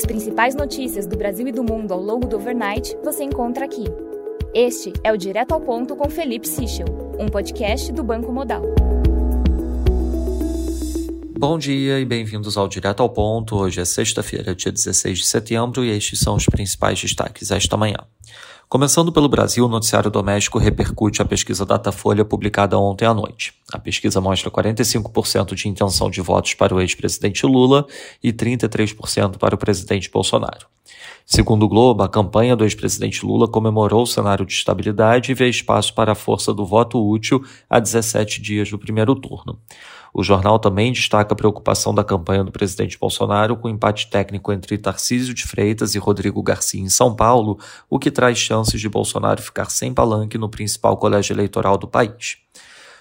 As principais notícias do Brasil e do mundo ao longo do overnight você encontra aqui. Este é o Direto ao Ponto com Felipe Sichel, um podcast do Banco Modal. Bom dia e bem-vindos ao Direto ao Ponto. Hoje é sexta-feira, dia 16 de setembro, e estes são os principais destaques esta manhã. Começando pelo Brasil, o noticiário doméstico repercute a pesquisa Datafolha publicada ontem à noite. A pesquisa mostra 45% de intenção de votos para o ex-presidente Lula e 33% para o presidente Bolsonaro. Segundo o Globo, a campanha do ex-presidente Lula comemorou o cenário de estabilidade e vê espaço para a força do voto útil a 17 dias do primeiro turno. O jornal também destaca a preocupação da campanha do presidente Bolsonaro com o empate técnico entre Tarcísio de Freitas e Rodrigo Garcia em São Paulo, o que traz chances de Bolsonaro ficar sem palanque no principal colégio eleitoral do país.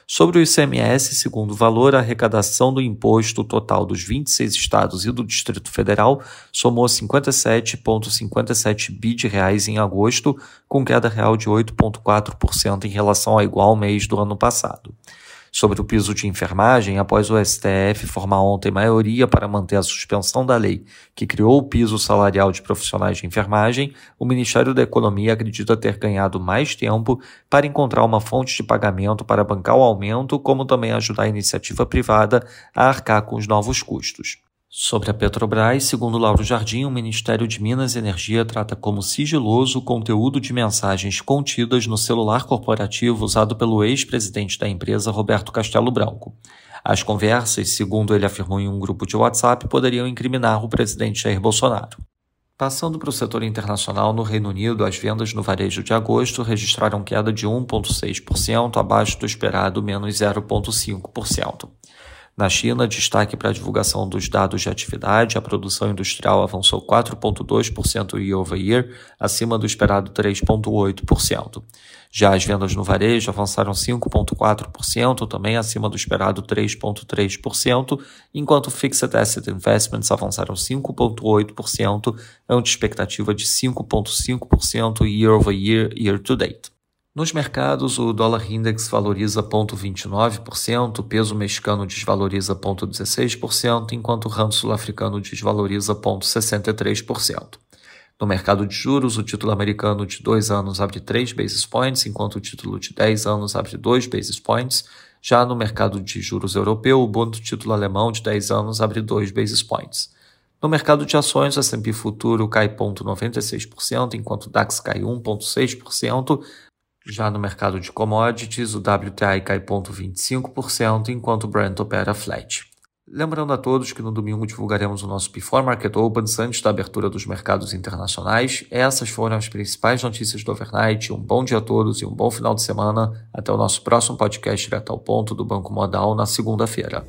Sobre o ICMS, segundo o valor, a arrecadação do imposto total dos 26 estados e do Distrito Federal somou 57,57 bi de reais em agosto, com queda real de 8,4% em relação ao igual mês do ano passado sobre o piso de enfermagem após o STF formar ontem maioria para manter a suspensão da lei que criou o piso salarial de profissionais de enfermagem, o Ministério da Economia acredita ter ganhado mais tempo para encontrar uma fonte de pagamento para bancar o aumento, como também ajudar a iniciativa privada a arcar com os novos custos. Sobre a Petrobras, segundo Lauro Jardim, o Ministério de Minas e Energia trata como sigiloso o conteúdo de mensagens contidas no celular corporativo usado pelo ex-presidente da empresa, Roberto Castelo Branco. As conversas, segundo ele afirmou em um grupo de WhatsApp, poderiam incriminar o presidente Jair Bolsonaro. Passando para o setor internacional, no Reino Unido, as vendas no varejo de agosto registraram queda de 1,6%, abaixo do esperado menos 0,5%. Na China, destaque para a divulgação dos dados de atividade, a produção industrial avançou 4,2% year over year, acima do esperado 3,8%. Já as vendas no varejo avançaram 5,4%, também acima do esperado 3,3%, enquanto Fixed Asset Investments avançaram 5,8%, ante expectativa de 5,5% year over Nos mercados, o dólar index valoriza 0,29%, o peso mexicano desvaloriza 0,16%, enquanto o rand sul-africano desvaloriza 0,63%. No mercado de juros, o título americano de 2 anos abre 3 basis points, enquanto o título de 10 anos abre 2 basis points. Já no mercado de juros europeu, o bond título alemão de 10 anos abre 2 basis points. No mercado de ações, o S&P futuro cai 0,96%, enquanto o DAX cai 1,6%, já no mercado de commodities, o WTI cai 0,25%, enquanto o Brent opera flat. Lembrando a todos que no domingo divulgaremos o nosso Before Market Opens antes da abertura dos mercados internacionais. Essas foram as principais notícias do overnight. Um bom dia a todos e um bom final de semana. Até o nosso próximo podcast direto ao ponto do Banco Modal na segunda-feira.